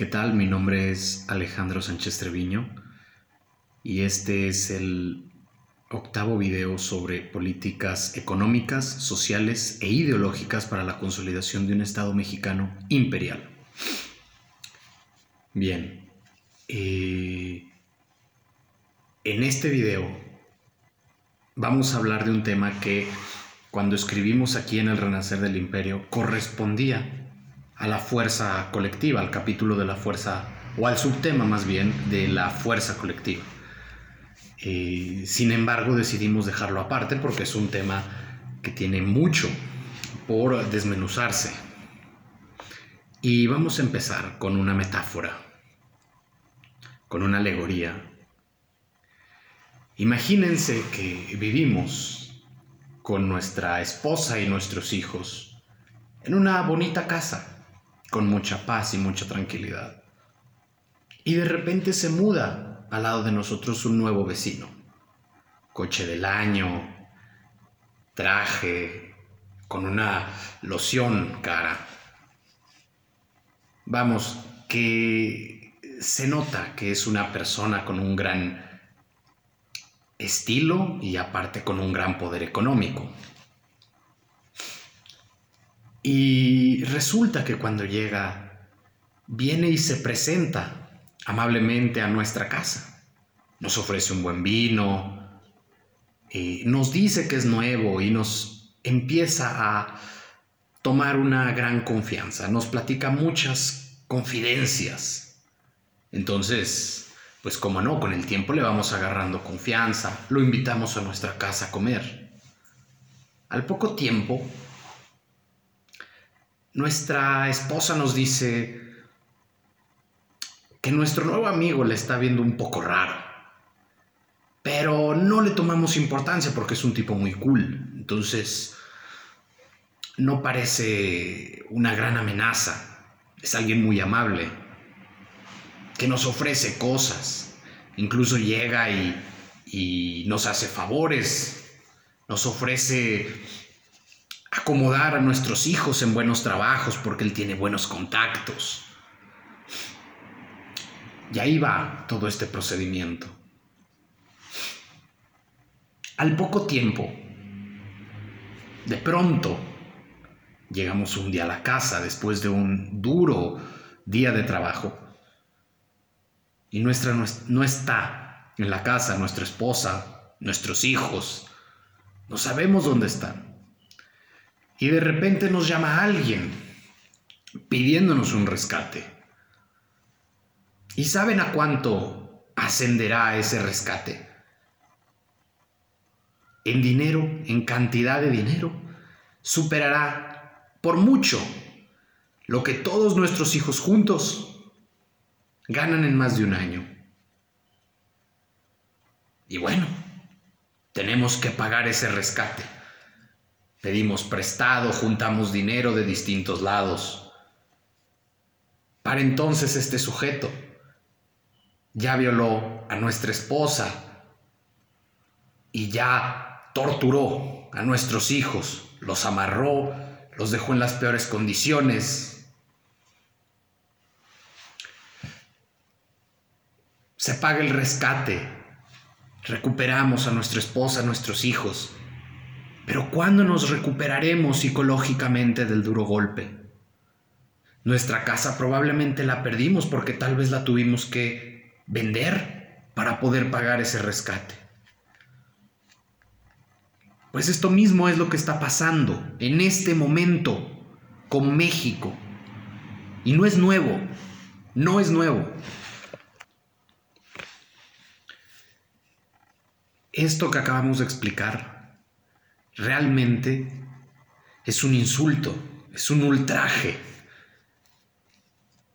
¿Qué tal? Mi nombre es Alejandro Sánchez Treviño y este es el octavo video sobre políticas económicas, sociales e ideológicas para la consolidación de un Estado mexicano imperial. Bien, eh, en este video vamos a hablar de un tema que cuando escribimos aquí en el Renacer del Imperio correspondía a la fuerza colectiva, al capítulo de la fuerza, o al subtema más bien, de la fuerza colectiva. Eh, sin embargo, decidimos dejarlo aparte porque es un tema que tiene mucho por desmenuzarse. Y vamos a empezar con una metáfora, con una alegoría. Imagínense que vivimos con nuestra esposa y nuestros hijos en una bonita casa con mucha paz y mucha tranquilidad. Y de repente se muda al lado de nosotros un nuevo vecino. Coche del año, traje, con una loción cara. Vamos, que se nota que es una persona con un gran estilo y aparte con un gran poder económico. Y resulta que cuando llega, viene y se presenta amablemente a nuestra casa. Nos ofrece un buen vino, y nos dice que es nuevo y nos empieza a tomar una gran confianza, nos platica muchas confidencias. Entonces, pues como no, con el tiempo le vamos agarrando confianza, lo invitamos a nuestra casa a comer. Al poco tiempo, nuestra esposa nos dice que nuestro nuevo amigo le está viendo un poco raro, pero no le tomamos importancia porque es un tipo muy cool, entonces no parece una gran amenaza, es alguien muy amable, que nos ofrece cosas, incluso llega y, y nos hace favores, nos ofrece acomodar a nuestros hijos en buenos trabajos porque él tiene buenos contactos. Y ahí va todo este procedimiento. Al poco tiempo, de pronto, llegamos un día a la casa después de un duro día de trabajo y nuestra no está en la casa, nuestra esposa, nuestros hijos, no sabemos dónde están. Y de repente nos llama alguien pidiéndonos un rescate. ¿Y saben a cuánto ascenderá ese rescate? En dinero, en cantidad de dinero, superará por mucho lo que todos nuestros hijos juntos ganan en más de un año. Y bueno, tenemos que pagar ese rescate. Pedimos prestado, juntamos dinero de distintos lados. Para entonces este sujeto ya violó a nuestra esposa y ya torturó a nuestros hijos, los amarró, los dejó en las peores condiciones. Se paga el rescate, recuperamos a nuestra esposa, a nuestros hijos pero ¿cuándo nos recuperaremos psicológicamente del duro golpe? Nuestra casa probablemente la perdimos porque tal vez la tuvimos que vender para poder pagar ese rescate. Pues esto mismo es lo que está pasando en este momento con México. Y no es nuevo, no es nuevo. Esto que acabamos de explicar realmente es un insulto, es un ultraje.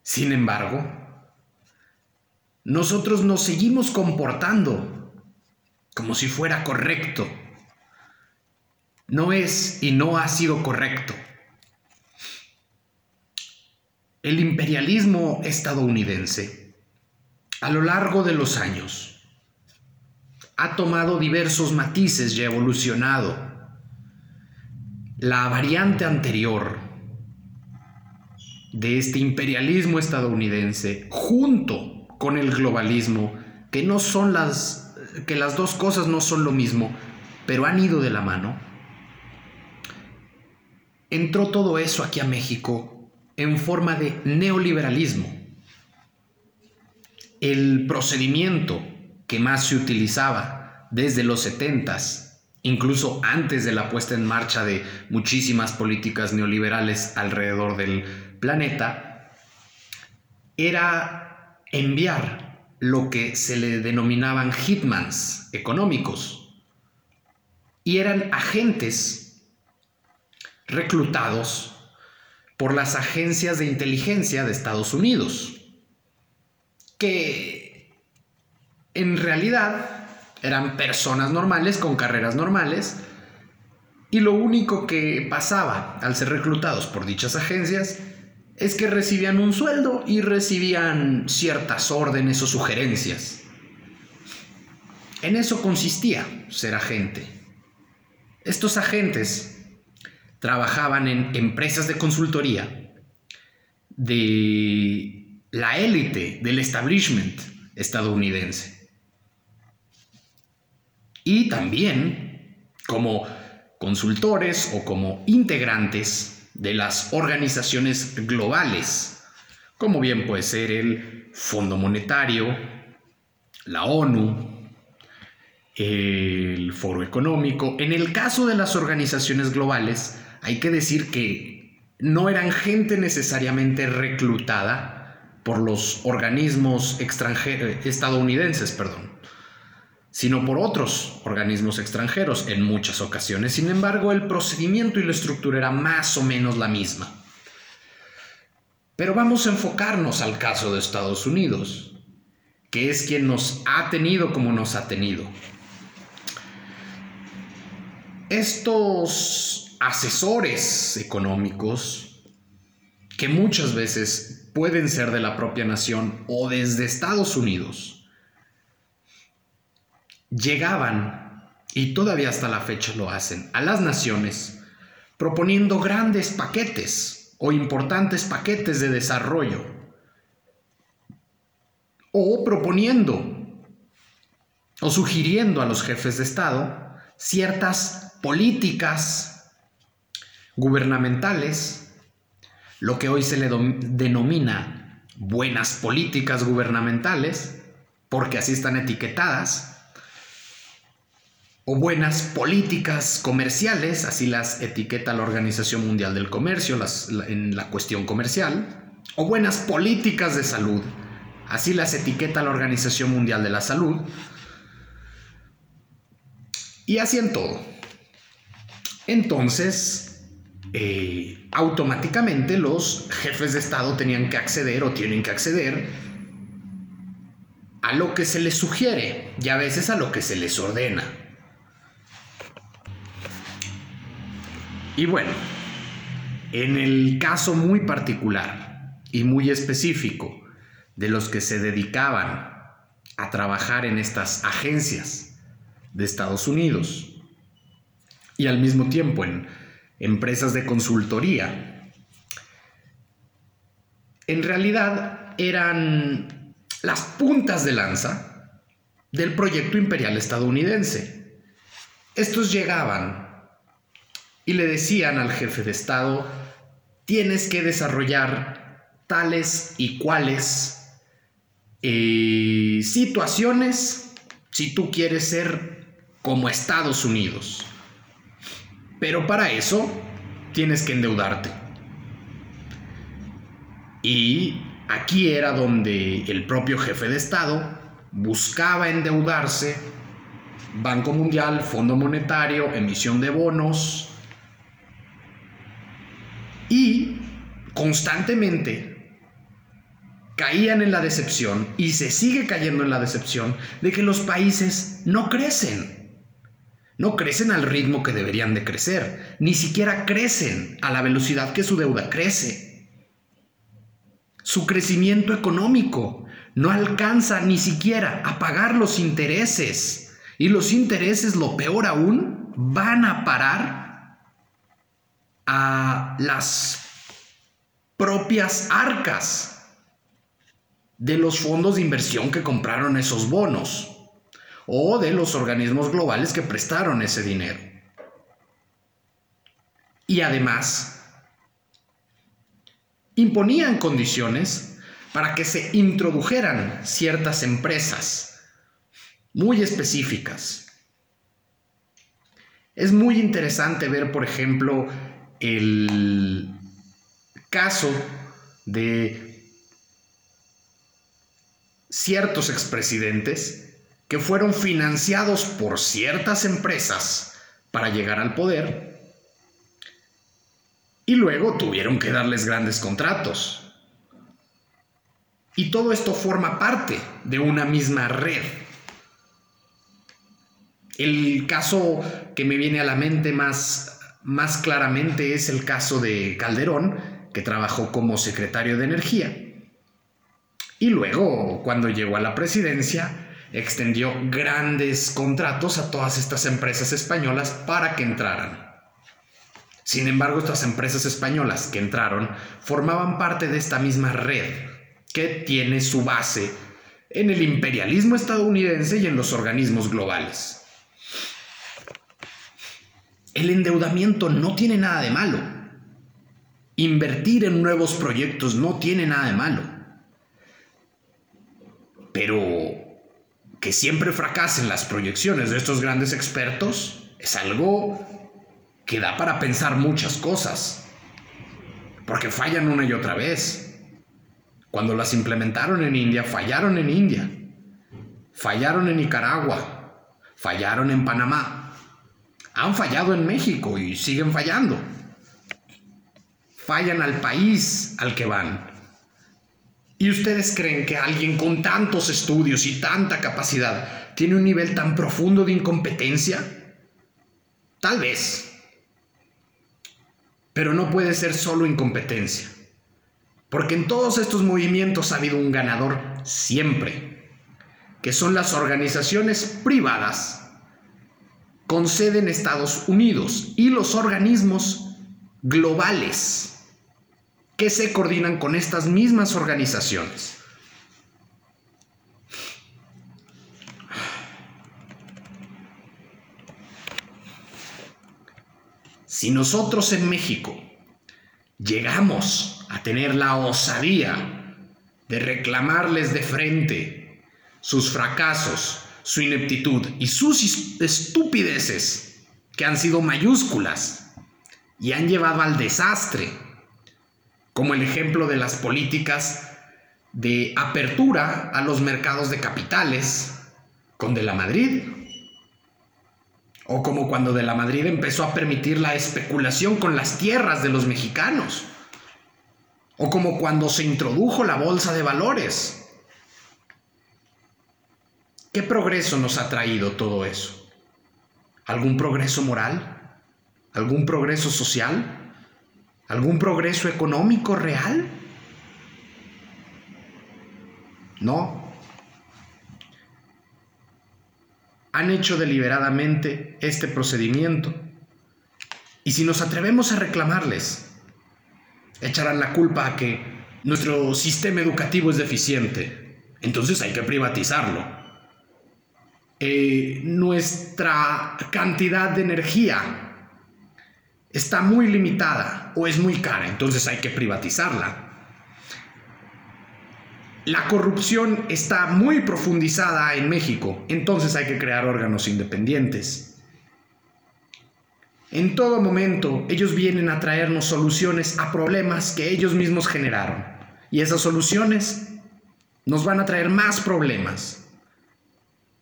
Sin embargo, nosotros nos seguimos comportando como si fuera correcto. No es y no ha sido correcto. El imperialismo estadounidense, a lo largo de los años, ha tomado diversos matices y ha evolucionado la variante anterior de este imperialismo estadounidense junto con el globalismo, que no son las que las dos cosas no son lo mismo, pero han ido de la mano. Entró todo eso aquí a México en forma de neoliberalismo. El procedimiento que más se utilizaba desde los setentas incluso antes de la puesta en marcha de muchísimas políticas neoliberales alrededor del planeta, era enviar lo que se le denominaban hitmans económicos. Y eran agentes reclutados por las agencias de inteligencia de Estados Unidos, que en realidad eran personas normales con carreras normales y lo único que pasaba al ser reclutados por dichas agencias es que recibían un sueldo y recibían ciertas órdenes o sugerencias. En eso consistía ser agente. Estos agentes trabajaban en empresas de consultoría de la élite del establishment estadounidense y también como consultores o como integrantes de las organizaciones globales, como bien puede ser el Fondo Monetario, la ONU, el Foro Económico. En el caso de las organizaciones globales, hay que decir que no eran gente necesariamente reclutada por los organismos extranjeros, estadounidenses, perdón sino por otros organismos extranjeros en muchas ocasiones. Sin embargo, el procedimiento y la estructura era más o menos la misma. Pero vamos a enfocarnos al caso de Estados Unidos, que es quien nos ha tenido como nos ha tenido. Estos asesores económicos, que muchas veces pueden ser de la propia nación o desde Estados Unidos, llegaban, y todavía hasta la fecha lo hacen, a las naciones proponiendo grandes paquetes o importantes paquetes de desarrollo, o proponiendo o sugiriendo a los jefes de Estado ciertas políticas gubernamentales, lo que hoy se le denomina buenas políticas gubernamentales, porque así están etiquetadas, o buenas políticas comerciales, así las etiqueta la Organización Mundial del Comercio en la cuestión comercial, o buenas políticas de salud, así las etiqueta la Organización Mundial de la Salud, y así en todo. Entonces, eh, automáticamente los jefes de Estado tenían que acceder o tienen que acceder a lo que se les sugiere y a veces a lo que se les ordena. Y bueno, en el caso muy particular y muy específico de los que se dedicaban a trabajar en estas agencias de Estados Unidos y al mismo tiempo en empresas de consultoría, en realidad eran las puntas de lanza del proyecto imperial estadounidense. Estos llegaban y le decían al jefe de Estado, tienes que desarrollar tales y cuales eh, situaciones si tú quieres ser como Estados Unidos. Pero para eso tienes que endeudarte. Y aquí era donde el propio jefe de Estado buscaba endeudarse, Banco Mundial, Fondo Monetario, emisión de bonos, y constantemente caían en la decepción y se sigue cayendo en la decepción de que los países no crecen. No crecen al ritmo que deberían de crecer, ni siquiera crecen a la velocidad que su deuda crece. Su crecimiento económico no alcanza ni siquiera a pagar los intereses. Y los intereses, lo peor aún, van a parar a las propias arcas de los fondos de inversión que compraron esos bonos o de los organismos globales que prestaron ese dinero. Y además, imponían condiciones para que se introdujeran ciertas empresas muy específicas. Es muy interesante ver, por ejemplo, el caso de ciertos expresidentes que fueron financiados por ciertas empresas para llegar al poder y luego tuvieron que darles grandes contratos. Y todo esto forma parte de una misma red. El caso que me viene a la mente más, más claramente es el caso de Calderón, que trabajó como secretario de Energía. Y luego, cuando llegó a la presidencia, extendió grandes contratos a todas estas empresas españolas para que entraran. Sin embargo, estas empresas españolas que entraron formaban parte de esta misma red que tiene su base en el imperialismo estadounidense y en los organismos globales. El endeudamiento no tiene nada de malo. Invertir en nuevos proyectos no tiene nada de malo. Pero que siempre fracasen las proyecciones de estos grandes expertos es algo que da para pensar muchas cosas, porque fallan una y otra vez. Cuando las implementaron en India, fallaron en India, fallaron en Nicaragua, fallaron en Panamá, han fallado en México y siguen fallando. Fallan al país al que van. ¿Y ustedes creen que alguien con tantos estudios y tanta capacidad tiene un nivel tan profundo de incompetencia? Tal vez, pero no puede ser solo incompetencia. Porque en todos estos movimientos ha habido un ganador siempre, que son las organizaciones privadas con sede en Estados Unidos y los organismos globales que se coordinan con estas mismas organizaciones. Si nosotros en México llegamos a tener la osadía de reclamarles de frente sus fracasos, su ineptitud y sus estupideces que han sido mayúsculas y han llevado al desastre, como el ejemplo de las políticas de apertura a los mercados de capitales con De la Madrid, o como cuando de la Madrid empezó a permitir la especulación con las tierras de los mexicanos. O como cuando se introdujo la bolsa de valores. ¿Qué progreso nos ha traído todo eso? ¿Algún progreso moral? ¿Algún progreso social? ¿Algún progreso económico real? No, han hecho deliberadamente este procedimiento. Y si nos atrevemos a reclamarles, echarán la culpa a que nuestro sistema educativo es deficiente. Entonces hay que privatizarlo. Eh, nuestra cantidad de energía está muy limitada o es muy cara, entonces hay que privatizarla. La corrupción está muy profundizada en México, entonces hay que crear órganos independientes. En todo momento ellos vienen a traernos soluciones a problemas que ellos mismos generaron. Y esas soluciones nos van a traer más problemas.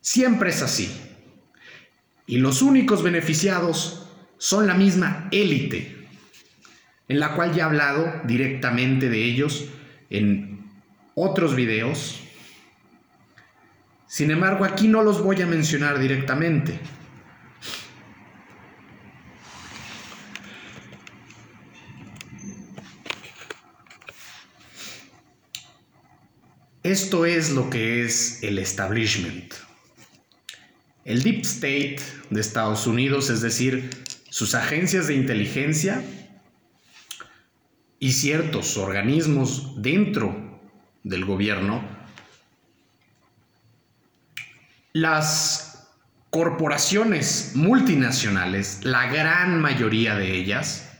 Siempre es así. Y los únicos beneficiados son la misma élite, en la cual ya he hablado directamente de ellos en otros videos. Sin embargo, aquí no los voy a mencionar directamente. Esto es lo que es el establishment. El Deep State de Estados Unidos, es decir, sus agencias de inteligencia, y ciertos organismos dentro del gobierno, las corporaciones multinacionales, la gran mayoría de ellas,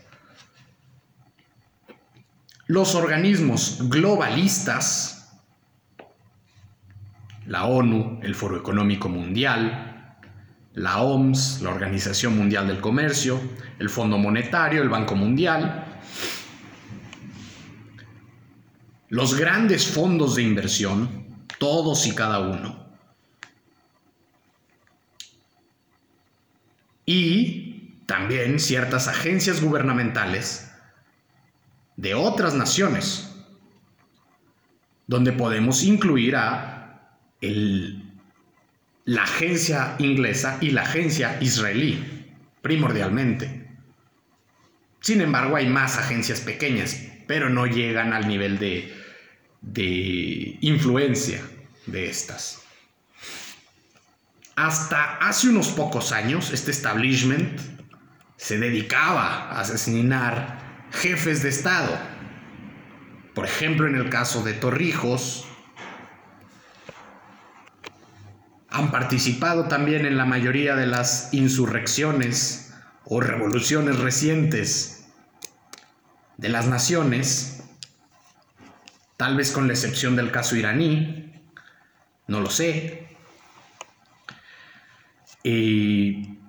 los organismos globalistas, la ONU, el Foro Económico Mundial, la OMS, la Organización Mundial del Comercio, el Fondo Monetario, el Banco Mundial, los grandes fondos de inversión, todos y cada uno, y también ciertas agencias gubernamentales de otras naciones, donde podemos incluir a la agencia inglesa y la agencia israelí, primordialmente. Sin embargo, hay más agencias pequeñas, pero no llegan al nivel de, de influencia de estas. Hasta hace unos pocos años, este establishment se dedicaba a asesinar jefes de Estado. Por ejemplo, en el caso de Torrijos, han participado también en la mayoría de las insurrecciones o revoluciones recientes de las naciones, tal vez con la excepción del caso iraní, no lo sé. Y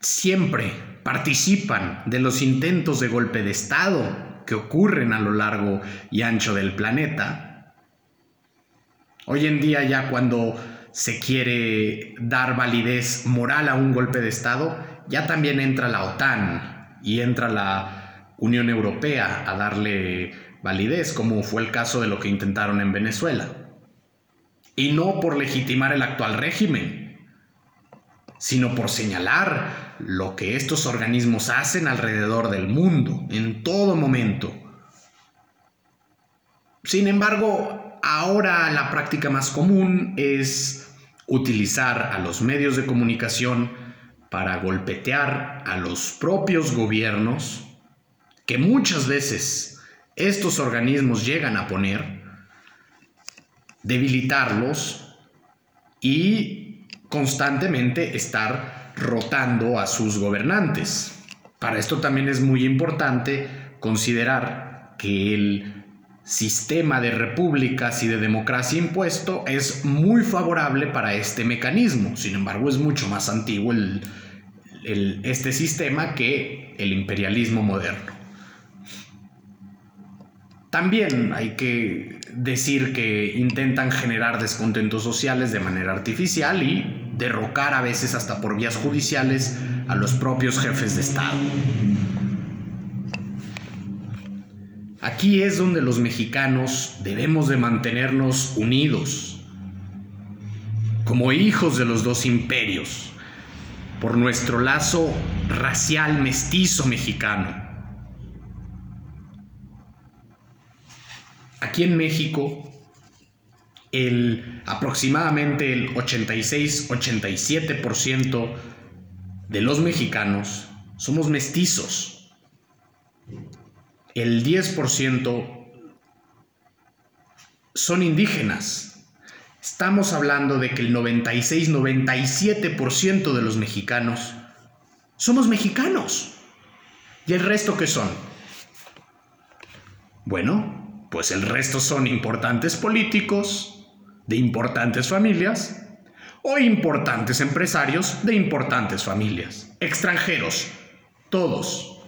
siempre participan de los intentos de golpe de Estado que ocurren a lo largo y ancho del planeta. Hoy en día ya cuando se quiere dar validez moral a un golpe de Estado, ya también entra la OTAN y entra la Unión Europea a darle validez, como fue el caso de lo que intentaron en Venezuela. Y no por legitimar el actual régimen, sino por señalar lo que estos organismos hacen alrededor del mundo, en todo momento. Sin embargo, ahora la práctica más común es utilizar a los medios de comunicación para golpetear a los propios gobiernos que muchas veces estos organismos llegan a poner, debilitarlos y constantemente estar rotando a sus gobernantes. Para esto también es muy importante considerar que el sistema de repúblicas y de democracia impuesto es muy favorable para este mecanismo. Sin embargo, es mucho más antiguo este sistema que el imperialismo moderno. También hay que decir que intentan generar descontentos sociales de manera artificial y derrocar a veces hasta por vías judiciales a los propios jefes de Estado. Aquí es donde los mexicanos debemos de mantenernos unidos, como hijos de los dos imperios, por nuestro lazo racial mestizo mexicano Aquí en México, el, aproximadamente el 86-87% de los mexicanos somos mestizos. El 10% son indígenas. Estamos hablando de que el 96-97% de los mexicanos somos mexicanos. ¿Y el resto qué son? Bueno, pues el resto son importantes políticos de importantes familias o importantes empresarios de importantes familias, extranjeros, todos.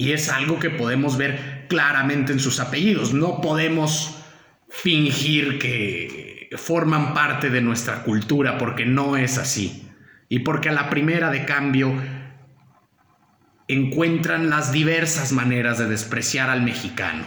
Y es algo que podemos ver claramente en sus apellidos. No podemos fingir que forman parte de nuestra cultura porque no es así. Y porque a la primera de cambio encuentran las diversas maneras de despreciar al mexicano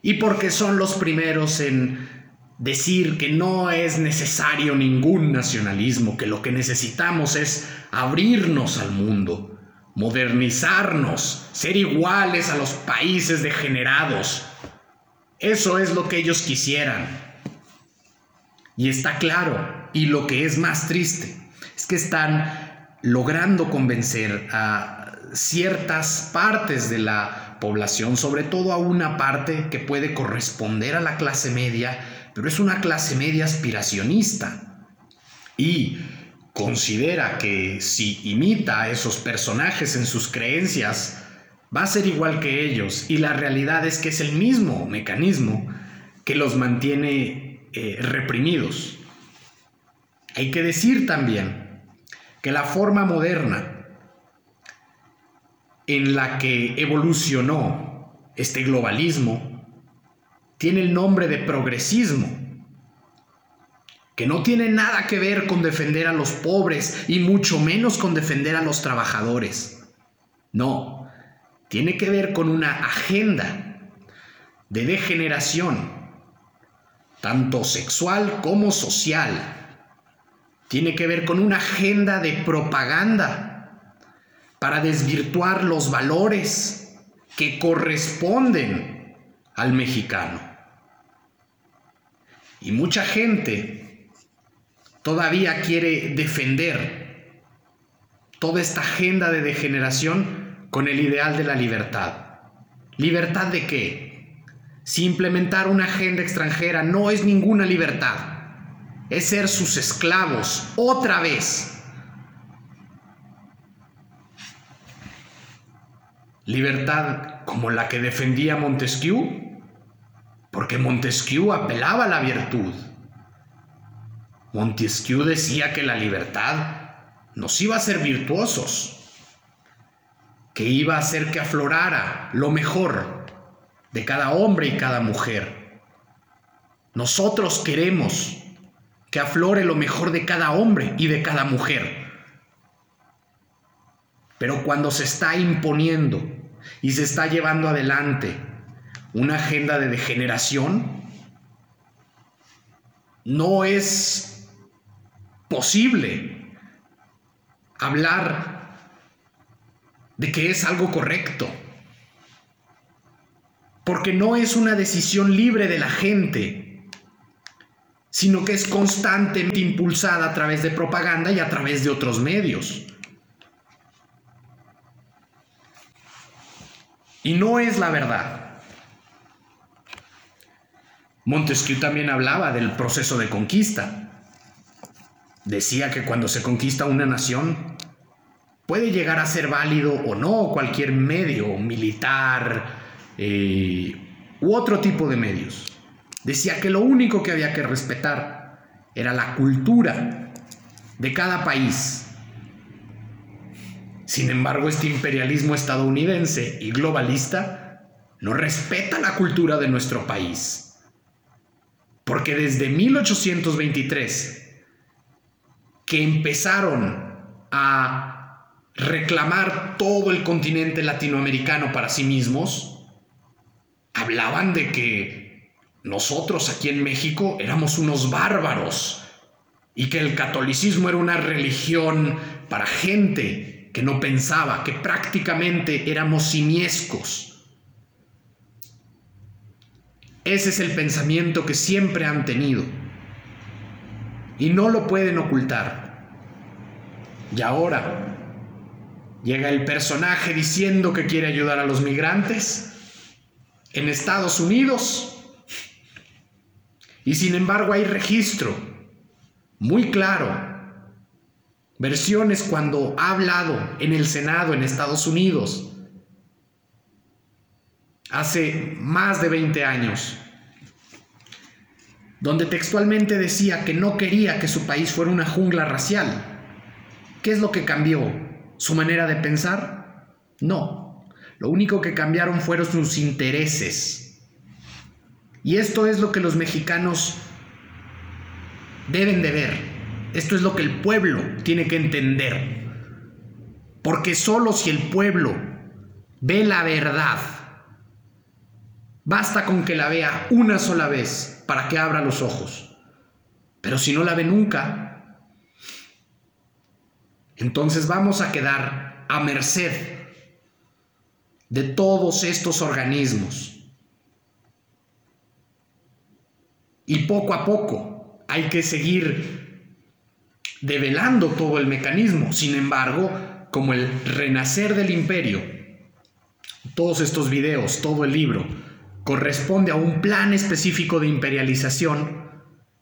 y porque son los primeros en decir que no es necesario ningún nacionalismo, que lo que necesitamos es abrirnos al mundo, modernizarnos, ser iguales a los países degenerados. Eso es lo que ellos quisieran. Y está claro, y lo que es más triste, es que están logrando convencer a ciertas partes de la población, sobre todo a una parte que puede corresponder a la clase media, pero es una clase media aspiracionista. Y considera que si imita a esos personajes en sus creencias, va a ser igual que ellos. Y la realidad es que es el mismo mecanismo que los mantiene eh, reprimidos. Hay que decir también que la forma moderna en la que evolucionó este globalismo tiene el nombre de progresismo, que no tiene nada que ver con defender a los pobres y mucho menos con defender a los trabajadores. No, tiene que ver con una agenda de degeneración, tanto sexual como social. Tiene que ver con una agenda de propaganda para desvirtuar los valores que corresponden al mexicano. Y mucha gente todavía quiere defender toda esta agenda de degeneración con el ideal de la libertad. ¿Libertad de qué? Si implementar una agenda extranjera no es ninguna libertad, es ser sus esclavos otra vez libertad como la que defendía Montesquieu, porque Montesquieu apelaba a la virtud. Montesquieu decía que la libertad nos iba a hacer virtuosos, que iba a hacer que aflorara lo mejor de cada hombre y cada mujer. Nosotros queremos que aflore lo mejor de cada hombre y de cada mujer. Pero cuando se está imponiendo y se está llevando adelante una agenda de degeneración, no es posible hablar de que es algo correcto, porque no es una decisión libre de la gente, sino que es constantemente impulsada a través de propaganda y a través de otros medios. Y no es la verdad. Montesquieu también hablaba del proceso de conquista. Decía que cuando se conquista una nación, puede llegar a ser válido o no cualquier medio militar eh, u otro tipo de medios. Decía que lo único que había que respetar era la cultura de cada país sin embargo, este imperialismo estadounidense y globalista no respeta la cultura de nuestro país. Porque desde 1823, que empezaron a reclamar todo el continente latinoamericano para sí mismos, hablaban de que nosotros aquí en México éramos unos bárbaros y que el catolicismo era una religión para gente que no pensaba, que prácticamente éramos simiescos. Ese es el pensamiento que siempre han tenido y no lo pueden ocultar. Y ahora llega el personaje diciendo que quiere ayudar a los migrantes en Estados Unidos y sin embargo hay registro muy claro versiones cuando ha hablado en el Senado en Estados Unidos hace más de 20 años, donde textualmente decía que no quería que su país fuera una jungla racial. ¿Qué es lo que cambió? ¿Su manera de pensar? No. Lo único que cambiaron fueron sus intereses. Y esto es lo que los mexicanos deben de ver. Esto es lo que el pueblo tiene que entender. Porque solo si el pueblo ve la verdad, basta con que la vea una sola vez para que abra los ojos. Pero si no la ve nunca, entonces vamos a quedar a merced de todos estos organismos. Y poco a poco hay que seguir develando todo el mecanismo. Sin embargo, como el renacer del imperio, todos estos videos, todo el libro, corresponde a un plan específico de imperialización,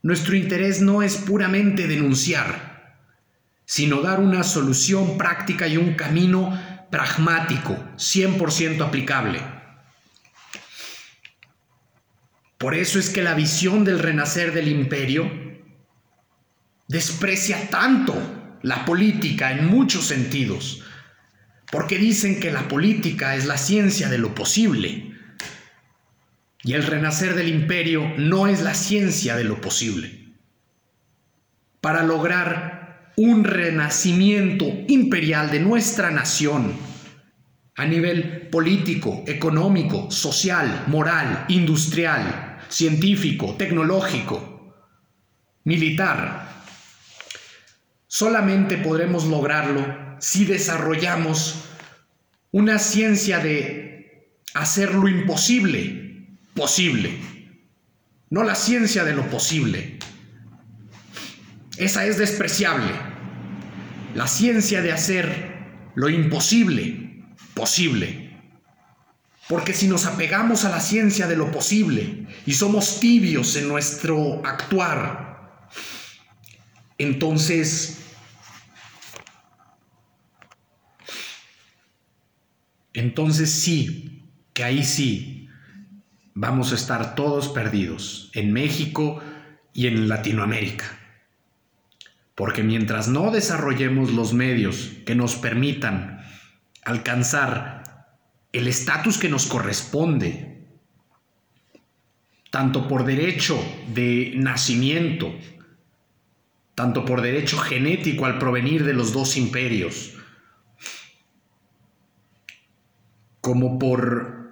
nuestro interés no es puramente denunciar, sino dar una solución práctica y un camino pragmático, 100% aplicable. Por eso es que la visión del renacer del imperio desprecia tanto la política en muchos sentidos, porque dicen que la política es la ciencia de lo posible y el renacer del imperio no es la ciencia de lo posible. Para lograr un renacimiento imperial de nuestra nación a nivel político, económico, social, moral, industrial, científico, tecnológico, militar, solamente podremos lograrlo si desarrollamos una ciencia de hacer lo imposible posible, no la ciencia de lo posible. Esa es despreciable. La ciencia de hacer lo imposible posible. Porque si nos apegamos a la ciencia de lo posible y somos tibios en nuestro actuar, entonces entonces sí, que ahí sí vamos a estar todos perdidos en México y en Latinoamérica. Porque mientras no desarrollemos los medios que nos permitan alcanzar el estatus que nos corresponde, tanto por derecho de nacimiento, tanto por derecho genético al provenir de los dos imperios, como por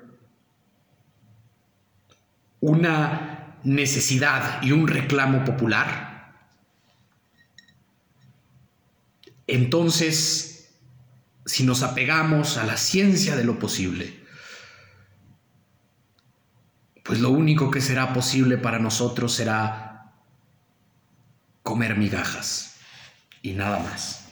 una necesidad y un reclamo popular, entonces, si nos apegamos a la ciencia de lo posible, pues lo único que será posible para nosotros será comer migajas y nada más.